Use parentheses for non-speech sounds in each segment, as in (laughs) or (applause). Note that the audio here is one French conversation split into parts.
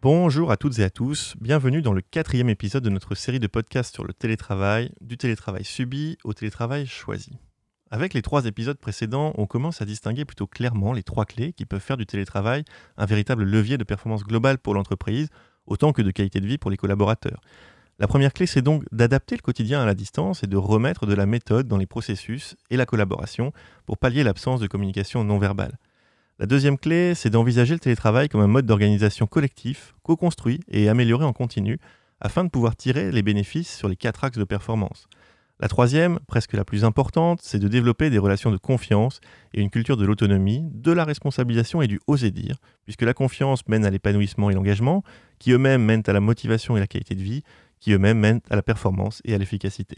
Bonjour à toutes et à tous, bienvenue dans le quatrième épisode de notre série de podcasts sur le télétravail, du télétravail subi au télétravail choisi. Avec les trois épisodes précédents, on commence à distinguer plutôt clairement les trois clés qui peuvent faire du télétravail un véritable levier de performance globale pour l'entreprise, autant que de qualité de vie pour les collaborateurs. La première clé, c'est donc d'adapter le quotidien à la distance et de remettre de la méthode dans les processus et la collaboration pour pallier l'absence de communication non verbale. La deuxième clé, c'est d'envisager le télétravail comme un mode d'organisation collectif, co-construit et amélioré en continu, afin de pouvoir tirer les bénéfices sur les quatre axes de performance. La troisième, presque la plus importante, c'est de développer des relations de confiance et une culture de l'autonomie, de la responsabilisation et du oser dire, puisque la confiance mène à l'épanouissement et l'engagement, qui eux-mêmes mènent à la motivation et la qualité de vie, qui eux-mêmes mènent à la performance et à l'efficacité.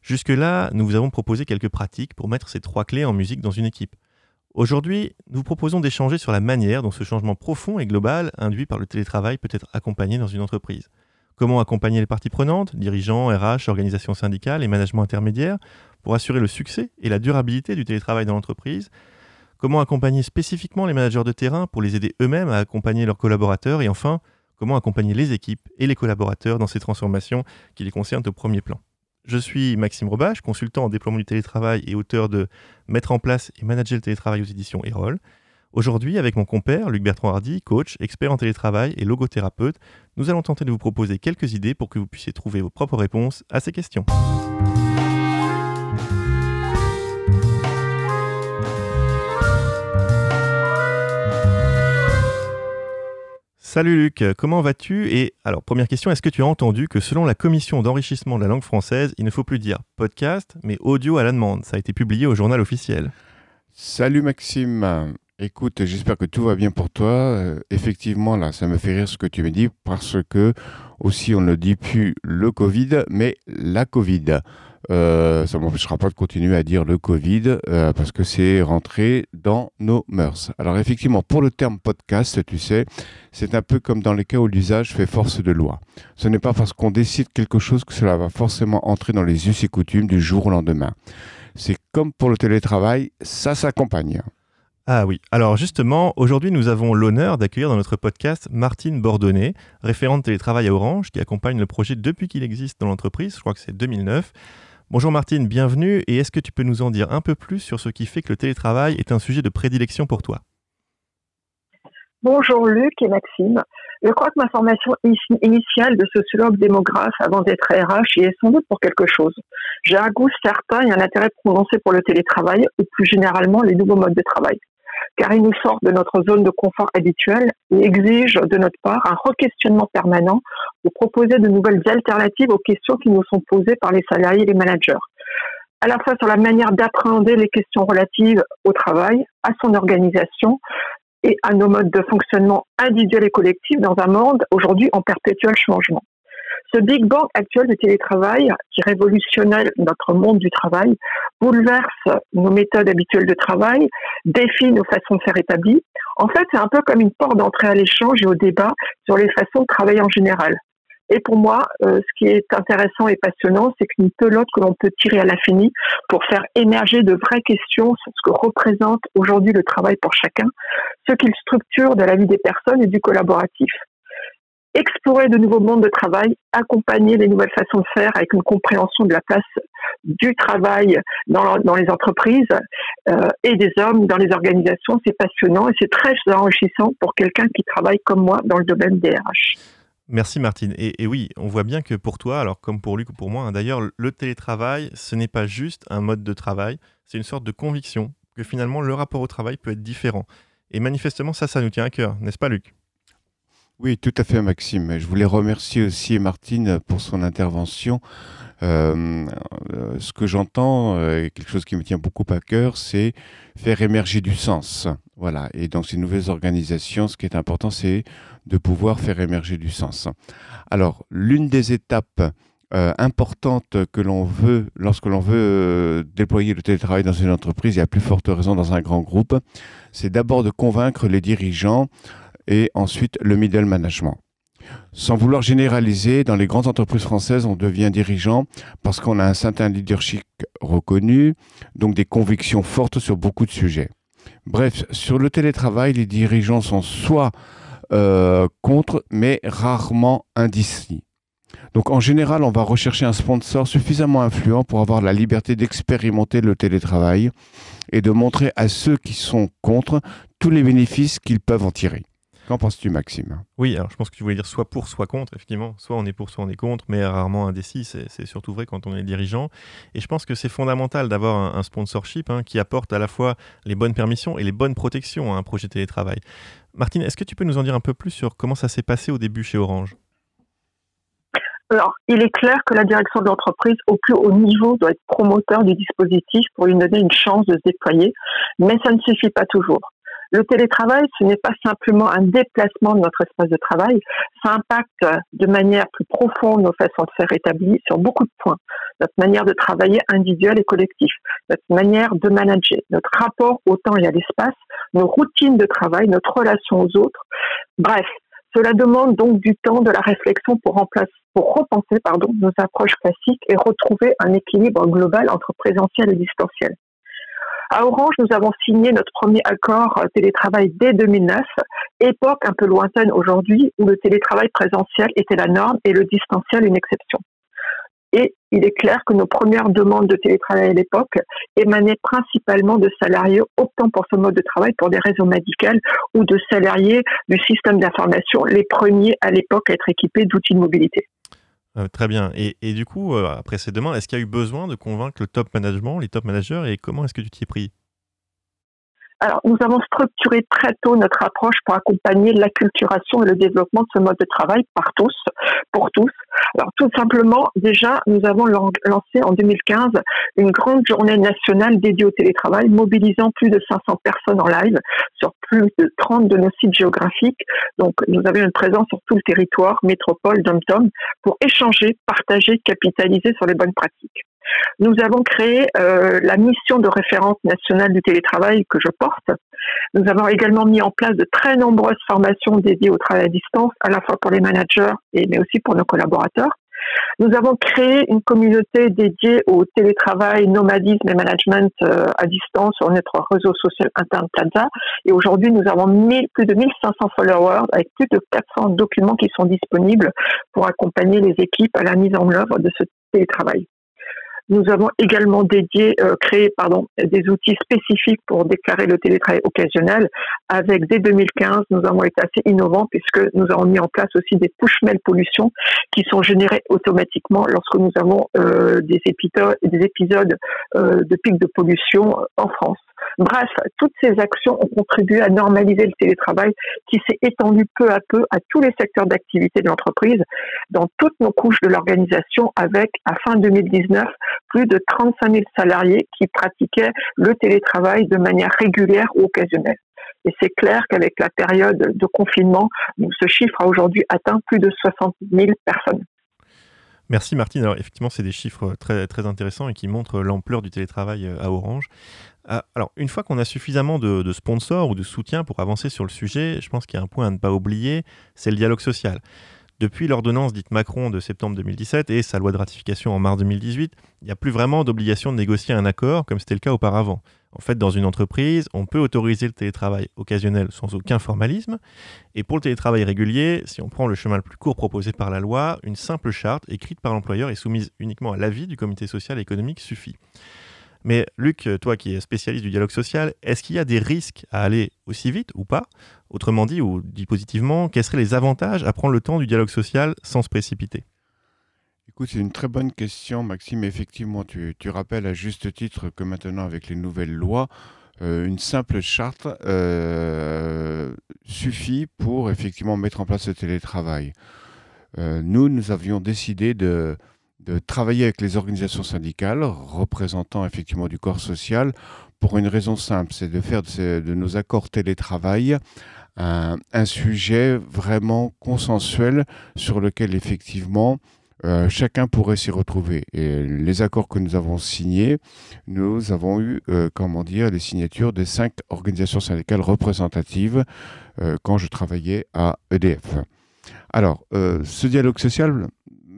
Jusque-là, nous vous avons proposé quelques pratiques pour mettre ces trois clés en musique dans une équipe. Aujourd'hui, nous vous proposons d'échanger sur la manière dont ce changement profond et global induit par le télétravail peut être accompagné dans une entreprise. Comment accompagner les parties prenantes, dirigeants, RH, organisations syndicales et management intermédiaire, pour assurer le succès et la durabilité du télétravail dans l'entreprise? Comment accompagner spécifiquement les managers de terrain pour les aider eux-mêmes à accompagner leurs collaborateurs? Et enfin, comment accompagner les équipes et les collaborateurs dans ces transformations qui les concernent au premier plan? Je suis Maxime Robach, consultant en déploiement du télétravail et auteur de Mettre en place et manager le télétravail aux éditions Erol. Aujourd'hui, avec mon compère Luc Bertrand Hardy, coach, expert en télétravail et logothérapeute, nous allons tenter de vous proposer quelques idées pour que vous puissiez trouver vos propres réponses à ces questions. Salut Luc, comment vas-tu Et alors, première question, est-ce que tu as entendu que selon la commission d'enrichissement de la langue française, il ne faut plus dire podcast, mais audio à la demande? Ça a été publié au journal officiel. Salut Maxime, écoute, j'espère que tout va bien pour toi. Euh, effectivement, là, ça me fait rire ce que tu me dis parce que aussi on ne dit plus le Covid, mais la Covid. Euh, ça ne m'empêchera pas de continuer à dire le Covid euh, parce que c'est rentré dans nos mœurs. Alors effectivement, pour le terme podcast, tu sais, c'est un peu comme dans les cas où l'usage fait force de loi. Ce n'est pas parce qu'on décide quelque chose que cela va forcément entrer dans les us et coutumes du jour au lendemain. C'est comme pour le télétravail, ça s'accompagne. Ah oui, alors justement, aujourd'hui nous avons l'honneur d'accueillir dans notre podcast Martine Bordonnet, référente télétravail à Orange, qui accompagne le projet depuis qu'il existe dans l'entreprise, je crois que c'est 2009. Bonjour Martine, bienvenue et est-ce que tu peux nous en dire un peu plus sur ce qui fait que le télétravail est un sujet de prédilection pour toi? Bonjour Luc et Maxime. Je crois que ma formation initiale de sociologue démographe avant d'être RH y est sans doute pour quelque chose. J'ai un goût certain et un intérêt prononcé pour le télétravail ou plus généralement les nouveaux modes de travail car il nous sort de notre zone de confort habituelle et exige de notre part un re-questionnement permanent pour proposer de nouvelles alternatives aux questions qui nous sont posées par les salariés et les managers. À la fois sur la manière d'appréhender les questions relatives au travail, à son organisation et à nos modes de fonctionnement individuels et collectifs dans un monde aujourd'hui en perpétuel changement. Ce Big Bang actuel du télétravail, qui révolutionne notre monde du travail, bouleverse nos méthodes habituelles de travail, défie nos façons de faire établies. En fait, c'est un peu comme une porte d'entrée à l'échange et au débat sur les façons de travailler en général. Et pour moi, euh, ce qui est intéressant et passionnant, c'est qu'une pelote que l'on peut tirer à l'infini pour faire émerger de vraies questions sur ce que représente aujourd'hui le travail pour chacun, ce qu'il structure de la vie des personnes et du collaboratif explorer de nouveaux mondes de travail, accompagner les nouvelles façons de faire avec une compréhension de la place du travail dans, les entreprises euh, et des hommes dans les organisations, c'est passionnant et c'est très enrichissant pour quelqu'un qui travaille comme moi dans le domaine des RH. Merci Martine. Et, oui, on voit bien que pour toi, alors comme pour Luc ou pour moi, hein, d'ailleurs, le télétravail, ce n'est pas juste un mode de travail, c'est une sorte de conviction que finalement le rapport au travail peut être différent. Et manifestement, ça, ça nous tient à cœur, n'est-ce pas Luc? Oui, tout à fait, Maxime. Je voulais remercier aussi Martine pour son intervention. Euh, euh, ce que j'entends, euh, quelque chose qui me tient beaucoup à cœur, c'est faire émerger du sens. Voilà. Et dans ces nouvelles organisations, ce qui est important, c'est de pouvoir faire émerger du sens. Alors, l'une des étapes importantes que l'on veut, lorsque l'on veut déployer le télétravail dans une entreprise, et à plus forte raison dans un grand groupe, c'est d'abord de convaincre les dirigeants et ensuite le middle management. Sans vouloir généraliser, dans les grandes entreprises françaises, on devient dirigeant parce qu'on a un certain leadership reconnu, donc des convictions fortes sur beaucoup de sujets. Bref, sur le télétravail, les dirigeants sont soit contre, mais rarement indécis. Donc en général, on va rechercher un sponsor suffisamment influent pour avoir la liberté d'expérimenter le télétravail et de montrer à ceux qui sont contre tous les bénéfices qu'ils peuvent en tirer. Qu'en penses-tu, Maxime? Oui, alors je pense que tu voulais dire soit pour, soit contre, effectivement. Soit on est pour, soit on est contre, mais rarement indécis. C'est surtout vrai quand on est dirigeant. Et je pense que c'est fondamental d'avoir un, sponsorship hein, qui apporte à la fois les bonnes permissions et les bonnes protections à un projet télétravail. Martine, est-ce que tu peux nous en dire un peu plus sur comment ça s'est passé au début chez Orange? Alors, il est clair que la direction de l'entreprise, au plus haut niveau, doit être promoteur du dispositif pour lui donner une chance de se déployer, mais ça ne suffit pas toujours. Le télétravail, ce n'est pas simplement un déplacement de notre espace de travail, ça impacte de manière plus profonde nos façons de faire établies sur beaucoup de points. Notre manière de travailler individuelle et collectif, notre manière de manager, notre rapport au temps et à l'espace, nos routines de travail, notre relation aux autres. Bref, cela demande donc du temps, de la réflexion pour, pour repenser pardon, nos approches classiques et retrouver un équilibre global entre présentiel et distanciel. À Orange, nous avons signé notre premier accord télétravail dès 2009, époque un peu lointaine aujourd'hui où le télétravail présentiel était la norme et le distanciel une exception. Et il est clair que nos premières demandes de télétravail à l'époque émanaient principalement de salariés optant pour ce mode de travail pour des raisons médicales ou de salariés du système d'information, les premiers à l'époque à être équipés d'outils de mobilité. Euh, très bien. Et, du coup, euh, après ces demandes, est-ce qu'il y a eu besoin de convaincre le top management, les top managers, et comment est-ce que tu t'y es pris? Alors, nous avons structuré très tôt notre approche pour accompagner l'acculturation et le développement de ce mode de travail par tous, pour tous. Alors, tout simplement, déjà, nous avons lancé en 2015 une grande journée nationale dédiée au télétravail, mobilisant plus de 500 personnes en live sur plus de 30 de nos sites géographiques. Donc, nous avions une présence sur tout le territoire, métropole, dom-tom, pour échanger, partager, capitaliser sur les bonnes pratiques. Nous avons créé euh, la mission de référence nationale du télétravail que je porte. Nous avons également mis en place de très nombreuses formations dédiées au travail à distance, à la fois pour les managers et mais aussi pour nos collaborateurs. Nous avons créé une communauté dédiée au télétravail, nomadisme et management euh, à distance sur notre réseau social interne Plaza. Et aujourd'hui, nous avons plus de 1500 followers avec plus de 400 documents qui sont disponibles pour accompagner les équipes à la mise en œuvre de ce télétravail. Nous avons également dédié, euh, créé pardon, des outils spécifiques pour déclarer le télétravail occasionnel. Avec dès 2015, nous avons été assez innovants puisque nous avons mis en place aussi des push mail pollution qui sont générés automatiquement lorsque nous avons euh, des épisodes, des épisodes euh, de pics de pollution en France. Bref, toutes ces actions ont contribué à normaliser le télétravail qui s'est étendu peu à peu à tous les secteurs d'activité de l'entreprise, dans toutes nos couches de l'organisation, avec, à fin 2019, plus de 35 000 salariés qui pratiquaient le télétravail de manière régulière ou occasionnelle. Et c'est clair qu'avec la période de confinement, ce chiffre a aujourd'hui atteint plus de 60 000 personnes. Merci Martine. Alors effectivement, c'est des chiffres très, très intéressants et qui montrent l'ampleur du télétravail euh, à Orange. Ah, alors, une fois qu'on a suffisamment de, sponsors ou de soutien pour avancer sur le sujet, je pense qu'il y a un point à ne pas oublier, c'est le dialogue social. Depuis l'ordonnance dite Macron de septembre 2017 et sa loi de ratification en mars 2018, il n'y a plus vraiment d'obligation de négocier un accord comme c'était le cas auparavant. En fait, dans une entreprise, on peut autoriser le télétravail occasionnel sans aucun formalisme. Et pour le télétravail régulier, si on prend le chemin le plus court proposé par la loi, une simple charte écrite par l'employeur et soumise uniquement à l'avis du comité social et économique suffit. Mais Luc, toi qui es spécialiste du dialogue social, est-ce qu'il y a des risques à aller aussi vite ou pas? Autrement dit, ou dit positivement, quels seraient les avantages à prendre le temps du dialogue social sans se précipiter? C'est une très bonne question, Maxime. Effectivement, tu, rappelles à juste titre que maintenant, avec les nouvelles lois, euh, une simple charte euh, suffit pour effectivement mettre en place le télétravail. Euh, nous, nous avions décidé de, travailler avec les organisations syndicales représentant effectivement du corps social pour une raison simple, c'est de faire de, nos accords télétravail un, un, sujet vraiment consensuel sur lequel effectivement euh, chacun pourrait s'y retrouver. Et les accords que nous avons signés, nous avons eu, euh, comment dire, les signatures des cinq organisations syndicales représentatives euh, quand je travaillais à EDF. Alors, ce dialogue social,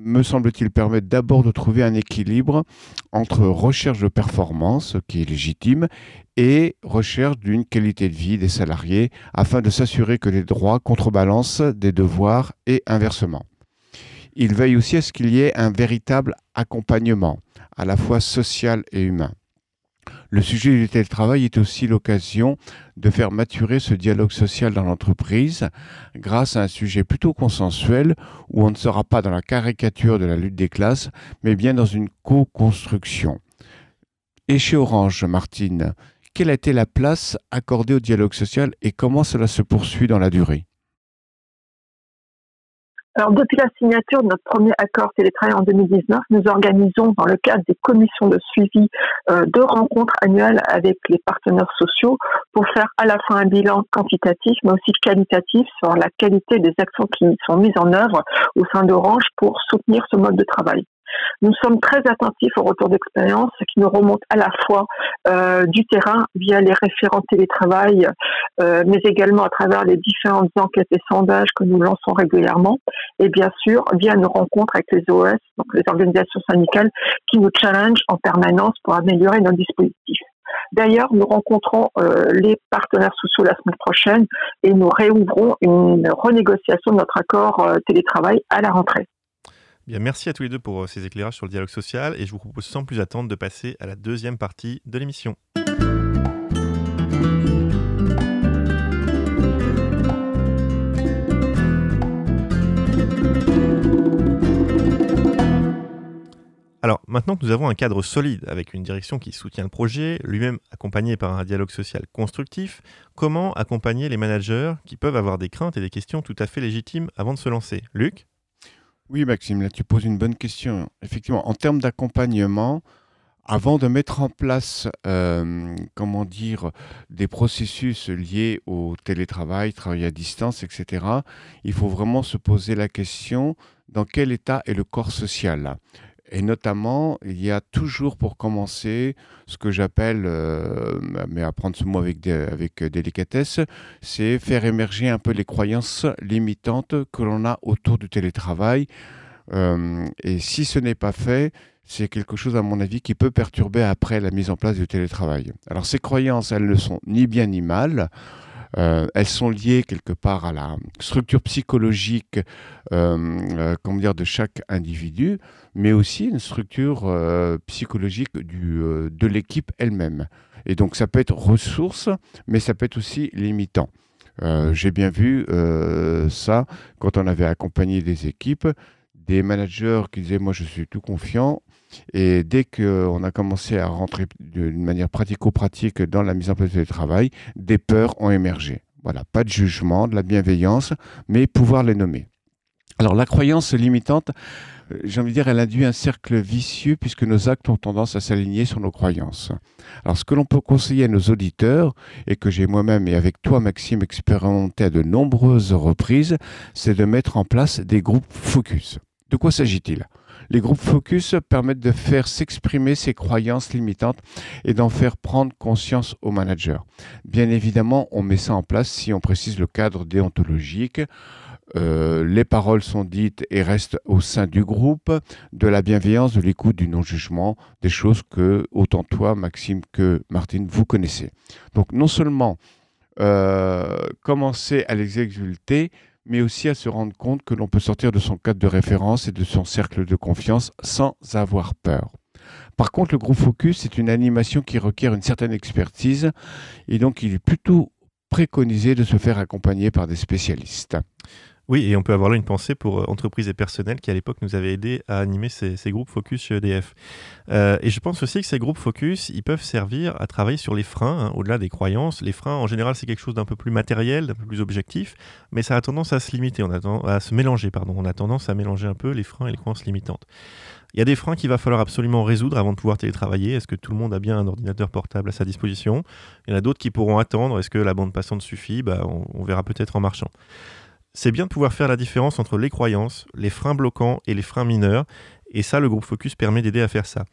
me semble-t-il, permettre d'abord de trouver un équilibre entre recherche de performance, qui est légitime, et recherche d'une qualité de vie des salariés, afin de s'assurer que les droits contrebalancent des devoirs et inversement. Il veille aussi à ce qu'il y ait un véritable accompagnement, à la fois social et humain. Le sujet du télétravail est aussi l'occasion de faire maturer ce dialogue social dans l'entreprise grâce à un sujet plutôt consensuel où on ne sera pas dans la caricature de la lutte des classes, mais bien dans une co-construction. Et chez Orange, Martine, quelle a été la place accordée au dialogue social et comment cela se poursuit dans la durée? Alors, depuis la signature de notre premier accord télétravail en 2019, nous organisons dans le cadre des commissions de suivi euh, deux rencontres annuelles avec les partenaires sociaux pour faire à la fois un bilan quantitatif mais aussi qualitatif sur la qualité des actions qui sont mises en œuvre au sein d'Orange pour soutenir ce mode de travail. Nous sommes très attentifs au retour d'expérience qui nous remonte à la fois euh, du terrain via les référents télétravail, euh, mais également à travers les différentes enquêtes et sondages que nous lançons régulièrement, et bien sûr via nos rencontres avec les OS, donc les organisations syndicales, qui nous challengent en permanence pour améliorer nos dispositifs. D'ailleurs, nous rencontrons euh, les partenaires sociaux la semaine prochaine et nous réouvrons une renégociation de notre accord télétravail à la rentrée merci à tous les deux pour euh, ces éclairages sur le dialogue social et je vous propose sans plus attendre de passer à la deuxième partie de l'émission. Alors, maintenant que nous avons un cadre solide avec une direction qui soutient le projet, lui-même accompagné par un dialogue social constructif, comment accompagner les managers qui peuvent avoir des craintes et des questions tout à fait légitimes avant de se lancer? Luc? Oui, Maxime, là tu poses une bonne question. Effectivement, en termes d'accompagnement, avant de mettre en place, euh, comment dire, des processus liés au télétravail, travail à distance, etc., il faut vraiment se poser la question dans quel état est le corps social et notamment, il y a toujours pour commencer ce que j'appelle, euh, mais à prendre ce mot avec, avec délicatesse, c'est faire émerger un peu les croyances limitantes que l'on a autour du télétravail. Euh, et si ce n'est pas fait, c'est quelque chose, à mon avis, qui peut perturber après la mise en place du télétravail. Alors ces croyances, elles ne sont ni bien ni mal. Euh, elles sont liées quelque part à la structure psychologique euh, comment dire, de chaque individu, mais aussi une structure euh, psychologique de l'équipe elle-même. Et donc ça peut être ressource, mais ça peut être aussi limitant. J'ai bien vu ça quand on avait accompagné des équipes, des managers qui disaient moi je suis tout confiant, et dès qu'on a commencé à rentrer d'une manière pratico-pratique dans la mise en place du travail, des peurs ont émergé. Voilà, pas de jugement, de la bienveillance, mais pouvoir les nommer. Alors la croyance limitante, euh, j'ai envie de dire, elle induit un cercle vicieux puisque nos actes ont tendance à s'aligner sur nos croyances. Alors ce que l'on peut conseiller à nos auditeurs, et que j'ai moi-même et avec toi Maxime expérimenté à de nombreuses reprises, c'est de mettre en place des groupes focus. De quoi s'agit-il? Les groupes focus permettent de faire s'exprimer ces croyances limitantes et d'en faire prendre conscience aux managers. Bien évidemment, on met ça en place si on précise le cadre déontologique. Euh, les paroles sont dites et restent au sein du groupe, de la bienveillance, de l'écoute, du non-jugement, des choses que autant toi, Maxime, que Martine, vous connaissez. Donc non seulement euh, commencer à les exulter, mais aussi à se rendre compte que l'on peut sortir de son cadre de référence et de son cercle de confiance sans avoir peur. Par contre, le groupe Focus est une animation qui requiert une certaine expertise et donc il est plutôt préconisé de se faire accompagner par des spécialistes. Oui, et on peut avoir là une pensée pour euh, entreprises et personnels qui à l'époque nous avaient aidés à animer ces, groupes focus chez EDF. Euh, et je pense aussi que ces groupes focus, ils peuvent servir à travailler sur les freins, hein, au-delà des croyances. Les freins, en général, c'est quelque chose d'un peu plus matériel, d'un peu plus objectif, mais ça a tendance à se limiter, on a à se mélanger, pardon. On a tendance à mélanger un peu les freins et les croyances limitantes. Il y a des freins qu'il va falloir absolument résoudre avant de pouvoir télétravailler. Est-ce que tout le monde a bien un ordinateur portable à sa disposition? Il y en a d'autres qui pourront attendre. Est-ce que la bande passante suffit? Bah, on verra peut-être en marchant c'est bien de pouvoir faire la différence entre les croyances, les freins bloquants et les freins mineurs. Et ça, le groupe Focus permet d'aider à faire ça.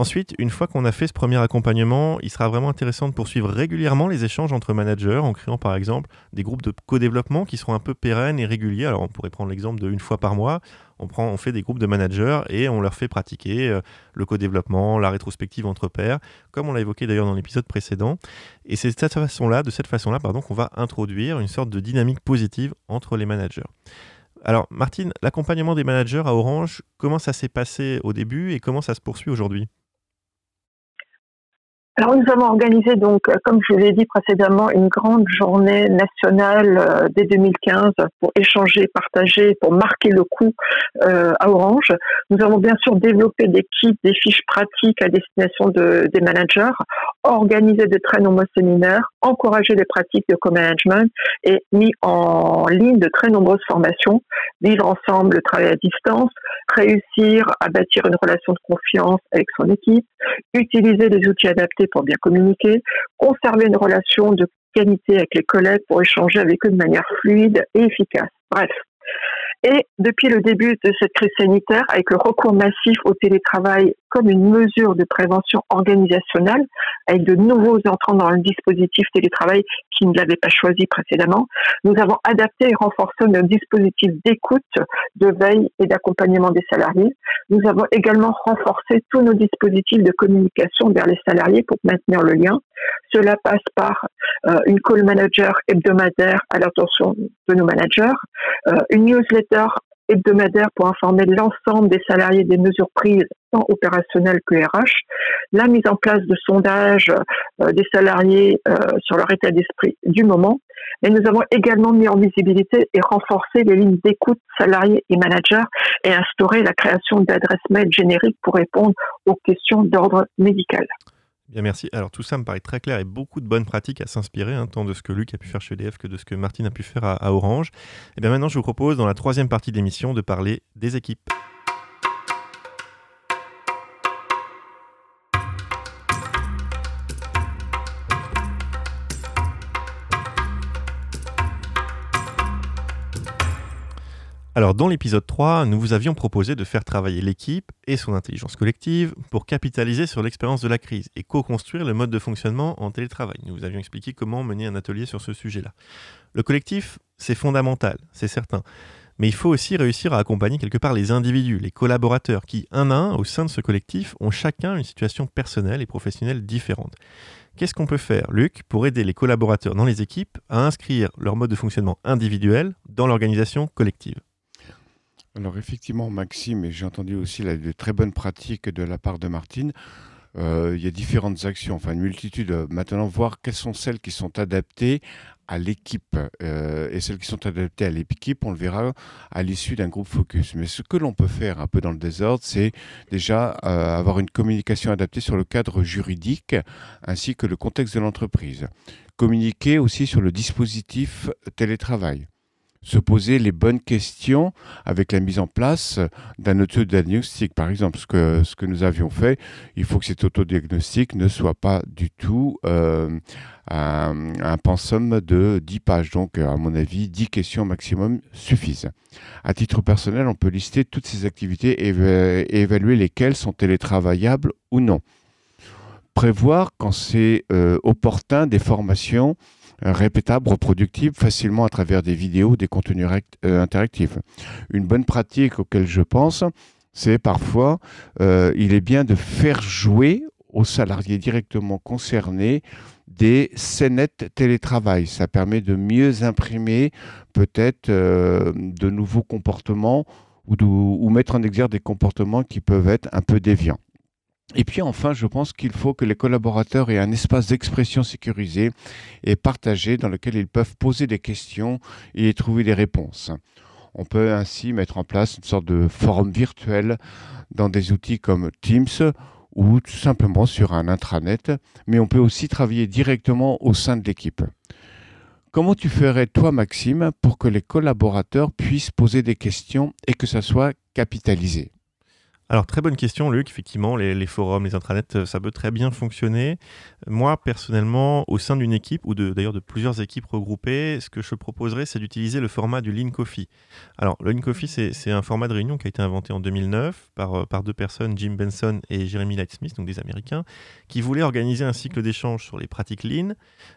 Ensuite, une fois qu'on a fait ce premier accompagnement, il sera vraiment intéressant de poursuivre régulièrement les échanges entre managers en créant par exemple des groupes de co-développement qui seront un peu pérennes et réguliers. Alors on pourrait prendre l'exemple de une fois par mois, on, fait des groupes de managers et on leur fait pratiquer euh, le co-développement, la rétrospective entre pairs, comme on l'a évoqué d'ailleurs dans l'épisode précédent. Et c'est de cette façon-là, de cette façon-là, qu'on va introduire une sorte de dynamique positive entre les managers. Alors, Martine, l'accompagnement des managers à Orange, comment ça s'est passé au début et comment ça se poursuit aujourd'hui? Alors nous avons organisé donc, euh, comme je vous l'ai dit précédemment, une grande journée nationale euh, dès 2015 pour échanger, partager, pour marquer le coup euh, à Orange. Nous avons bien sûr développé des kits, des fiches pratiques à destination de, des managers, organisé de très nombreux séminaires, encouragé les pratiques de co-management et mis en ligne de très nombreuses formations, vivre ensemble le travail à distance, réussir à bâtir une relation de confiance avec son équipe, utiliser des outils adaptés pour bien communiquer, conserver une relation de qualité avec les collègues pour échanger avec eux de manière fluide et efficace. Bref, et depuis le début de cette crise sanitaire, avec le recours massif au télétravail comme une mesure de prévention organisationnelle, avec de nouveaux entrants dans le dispositif télétravail qui ne l'avaient pas choisi précédemment, nous avons adapté et renforcé nos dispositifs d'écoute, de veille et d'accompagnement des salariés. Nous avons également renforcé tous nos dispositifs de communication vers les salariés pour maintenir le lien. Cela passe par euh, une call manager hebdomadaire à l'attention de nos managers, euh, une newsletter hebdomadaire pour informer l'ensemble des salariés des mesures prises tant opérationnelles que RH, la mise en place de sondages euh, des salariés sur leur état d'esprit du moment. Et nous avons également mis en visibilité et renforcé les lignes d'écoute salariés et managers et instauré la création d'adresses mail génériques pour répondre aux questions d'ordre médical. Bien, merci. Alors tout ça me paraît très clair et beaucoup de bonnes pratiques à s'inspirer, hein, tant de ce que Luc a pu faire chez EDF que de ce que Martine a pu faire à, à Orange. Et bien maintenant, je vous propose dans la troisième partie de l'émission de parler des équipes. Alors, dans l'épisode 3, nous vous avions proposé de faire travailler l'équipe et son intelligence collective pour capitaliser sur l'expérience de la crise et co-construire le mode de fonctionnement en télétravail. Nous vous avions expliqué comment mener un atelier sur ce sujet-là. Le collectif, c'est fondamental, c'est certain. Mais il faut aussi réussir à accompagner quelque part les individus, les collaborateurs, qui, un à un, au sein de ce collectif, ont chacun une situation personnelle et professionnelle différente. Qu'est-ce qu'on peut faire, Luc, pour aider les collaborateurs dans les équipes à inscrire leur mode de fonctionnement individuel dans l'organisation collective? Alors effectivement, Maxime, et j'ai entendu aussi la, très bonnes pratiques de la part de Martine, euh, il y a différentes actions, enfin une multitude. Euh, maintenant, voir quelles sont celles qui sont adaptées à l'équipe euh, et celles qui sont adaptées à l'équipe, on le verra à l'issue d'un groupe focus. Mais ce que l'on peut faire un peu dans le désordre, c'est déjà avoir une communication adaptée sur le cadre juridique ainsi que le contexte de l'entreprise. Communiquer aussi sur le dispositif télétravail se poser les bonnes questions avec la mise en place d'un autodiagnostic. Par exemple, ce que, nous avions fait, il faut que cet autodiagnostic ne soit pas du tout euh, un, un, pensum de 10 pages. Donc, à mon avis, 10 questions maximum suffisent. À titre personnel, on peut lister toutes ces activités et, évaluer lesquelles sont télétravaillables ou non. Prévoir, quand c'est euh, opportun, des formations répétable, reproductible facilement à travers des vidéos, des contenus euh, interactifs. Une bonne pratique auquel je pense, c'est parfois, euh, il est bien de faire jouer aux salariés directement concernés des scénettes télétravail. Ça permet de mieux imprimer peut-être euh, de nouveaux comportements ou, ou mettre en exergue des comportements qui peuvent être un peu déviants. Et puis enfin, je pense qu'il faut que les collaborateurs aient un espace d'expression sécurisé et partagé dans lequel ils peuvent poser des questions et trouver des réponses. On peut ainsi mettre en place une sorte de forum virtuel dans des outils comme Teams ou tout simplement sur un intranet, mais on peut aussi travailler directement au sein de l'équipe. Comment tu ferais toi, Maxime, pour que les collaborateurs puissent poser des questions et que ça soit capitalisé? Alors, très bonne question, Luc. Effectivement, les, forums, les intranets, euh, ça peut très bien fonctionner. Moi, personnellement, au sein d'une équipe, ou d'ailleurs de, plusieurs équipes regroupées, ce que je proposerais, c'est d'utiliser le format du Lean Coffee. Alors, le Lean Coffee, c'est un format de réunion qui a été inventé en 2009 par, euh, par deux personnes, Jim Benson et Jeremy Lightsmith, donc des Américains, qui voulaient organiser un cycle d'échange sur les pratiques Lean,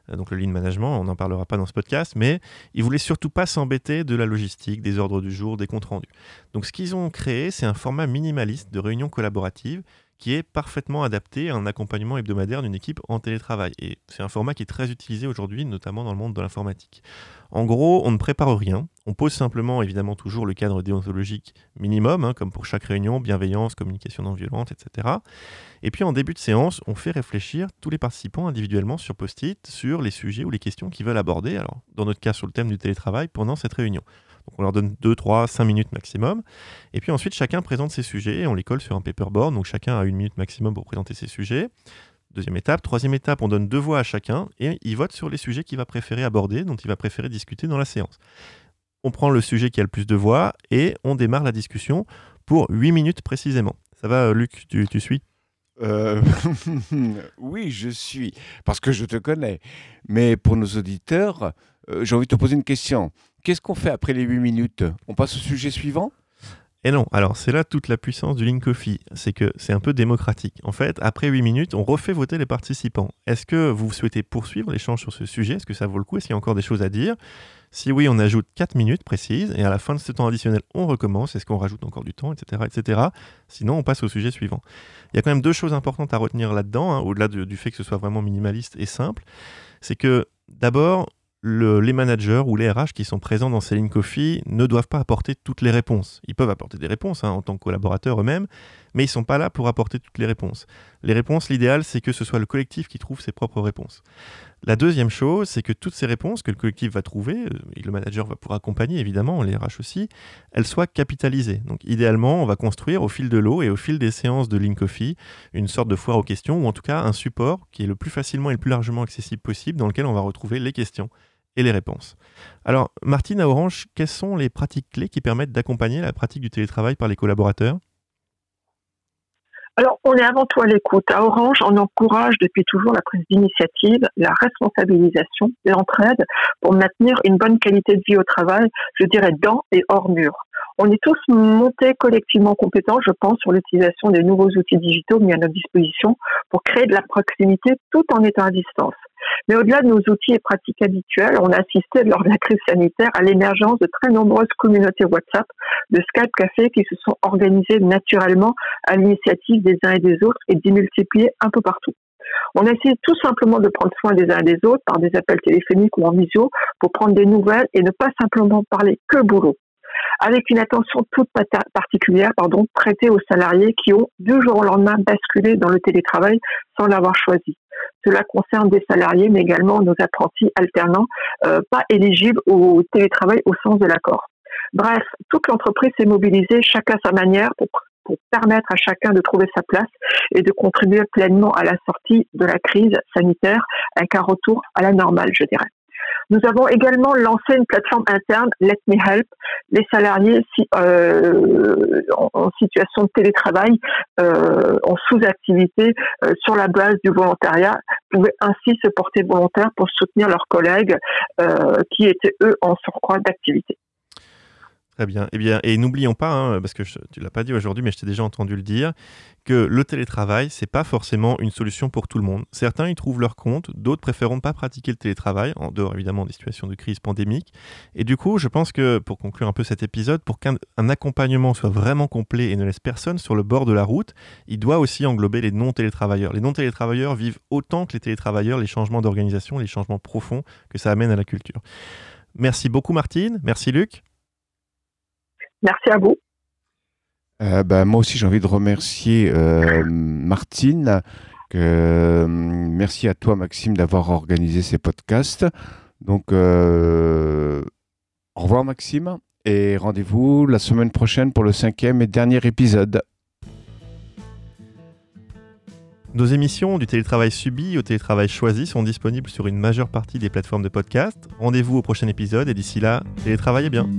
euh, donc le Lean Management, on n'en parlera pas dans ce podcast, mais ils voulaient surtout pas s'embêter de la logistique, des ordres du jour, des comptes rendus. Donc, ce qu'ils ont créé, c'est un format minimaliste de réunion collaborative qui est parfaitement adapté à un accompagnement hebdomadaire d'une équipe en télétravail. Et c'est un format qui est très utilisé aujourd'hui, notamment dans le monde de l'informatique. En gros, on ne prépare rien, on pose simplement évidemment toujours le cadre déontologique minimum, hein, comme pour chaque réunion, bienveillance, communication non violente, etc. Et puis en début de séance, on fait réfléchir tous les participants individuellement sur post-it sur les sujets ou les questions qu'ils veulent aborder, alors dans notre cas sur le thème du télétravail, pendant cette réunion. Donc on leur donne 2, 3, 5 minutes maximum. Et puis ensuite, chacun présente ses sujets et on les colle sur un paperboard. Donc chacun a une minute maximum pour présenter ses sujets. Deuxième étape. Troisième étape, on donne deux voix à chacun et il vote sur les sujets qu'il va préférer aborder, dont il va préférer discuter dans la séance. On prend le sujet qui a le plus de voix et on démarre la discussion pour 8 minutes précisément. Ça va, Luc Tu, tu suis? Euh, (laughs) oui, je suis, parce que je te connais. Mais pour nos auditeurs, euh, j'ai envie de te poser une question. Qu'est-ce qu'on fait après les 8 minutes? On passe au sujet suivant? Et non, alors c'est là toute la puissance du Link Coffee, c'est que c'est un peu démocratique. En fait, après 8 minutes, on refait voter les participants. Est-ce que vous souhaitez poursuivre l'échange sur ce sujet? Est-ce que ça vaut le coup? Est-ce qu'il y a encore des choses à dire? Si oui, on ajoute 4 minutes précises, et à la fin de ce temps additionnel, on recommence. Est-ce qu'on rajoute encore du temps, etc., etc. Sinon, on passe au sujet suivant. Il y a quand même deux choses importantes à retenir là-dedans, hein, au-delà du fait que ce soit vraiment minimaliste et simple. C'est que d'abord, les managers ou les RH qui sont présents dans Selling Coffee ne doivent pas apporter toutes les réponses. Ils peuvent apporter des réponses hein, en tant que collaborateurs eux-mêmes, mais ils ne sont pas là pour apporter toutes les réponses. Les réponses, l'idéal, c'est que ce soit le collectif qui trouve ses propres réponses. La deuxième chose, c'est que toutes ces réponses que le collectif va trouver, euh, et le manager va pouvoir accompagner évidemment, les RH aussi, elles soient capitalisées. Donc idéalement, on va construire au fil de l'eau et au fil des séances de Link Coffee une sorte de foire aux questions, ou en tout cas un support qui est le plus facilement et le plus largement accessible possible, dans lequel on va retrouver les questions et les réponses. Alors, Martine, à Orange, quelles sont les pratiques clés qui permettent d'accompagner la pratique du télétravail par les collaborateurs? Alors, on est avant tout à l'écoute. À Orange, on encourage depuis toujours la prise d'initiative, la responsabilisation, l'entraide pour maintenir une bonne qualité de vie au travail, je dirais dans et hors mur. On est tous montés collectivement compétents, je pense, sur l'utilisation des nouveaux outils digitaux mis à notre disposition pour créer de la proximité tout en étant à distance. Mais au-delà de nos outils et pratiques habituelles, on a assisté lors de la crise sanitaire à l'émergence de très nombreuses communautés WhatsApp, de Skype Café qui se sont organisées naturellement à l'initiative des uns et des autres et démultipliées un peu partout. On a essayé tout simplement de prendre soin des uns et des autres par des appels téléphoniques ou en visio pour prendre des nouvelles et ne pas simplement parler que boulot avec une attention toute particulière pardon, prêtée aux salariés qui ont du jour au lendemain basculé dans le télétravail sans l'avoir choisi. Cela concerne des salariés, mais également nos apprentis alternants, euh, pas éligibles au télétravail au sens de l'accord. Bref, toute l'entreprise s'est mobilisée, chacun à sa manière, pour, pour permettre à chacun de trouver sa place et de contribuer pleinement à la sortie de la crise sanitaire, avec un retour à la normale, je dirais. Nous avons également lancé une plateforme interne, Let Me Help. Les salariés euh, en, situation de télétravail, euh, en sous-activité, euh, sur la base du volontariat, pouvaient ainsi se porter volontaires pour soutenir leurs collègues qui étaient, eux, en surcroît d'activité. Très bien. Eh bien, et n'oublions pas, hein, parce que tu tu l'as pas dit aujourd'hui, mais je t'ai déjà entendu le dire, que le télétravail, c'est pas forcément une solution pour tout le monde. Certains y trouvent leur compte, d'autres préféreront pas pratiquer le télétravail, en dehors évidemment des situations de crise pandémique. Et du coup, je pense que pour conclure un peu cet épisode, pour qu'un accompagnement soit vraiment complet et ne laisse personne sur le bord de la route, il doit aussi englober les non-télétravailleurs. Les non-télétravailleurs vivent autant que les télétravailleurs les changements d'organisation, les changements profonds que ça amène à la culture. Merci beaucoup Martine, merci Luc. Merci à vous. Euh, bah, moi aussi, j'ai envie de remercier euh, Martine. Euh, merci à toi, Maxime, d'avoir organisé ces podcasts. Donc, au revoir, Maxime, et rendez-vous la semaine prochaine pour le cinquième et dernier épisode. Nos émissions du télétravail subi au télétravail choisi sont disponibles sur une majeure partie des plateformes de podcast. Rendez-vous au prochain épisode et d'ici là, télétravaillez bien.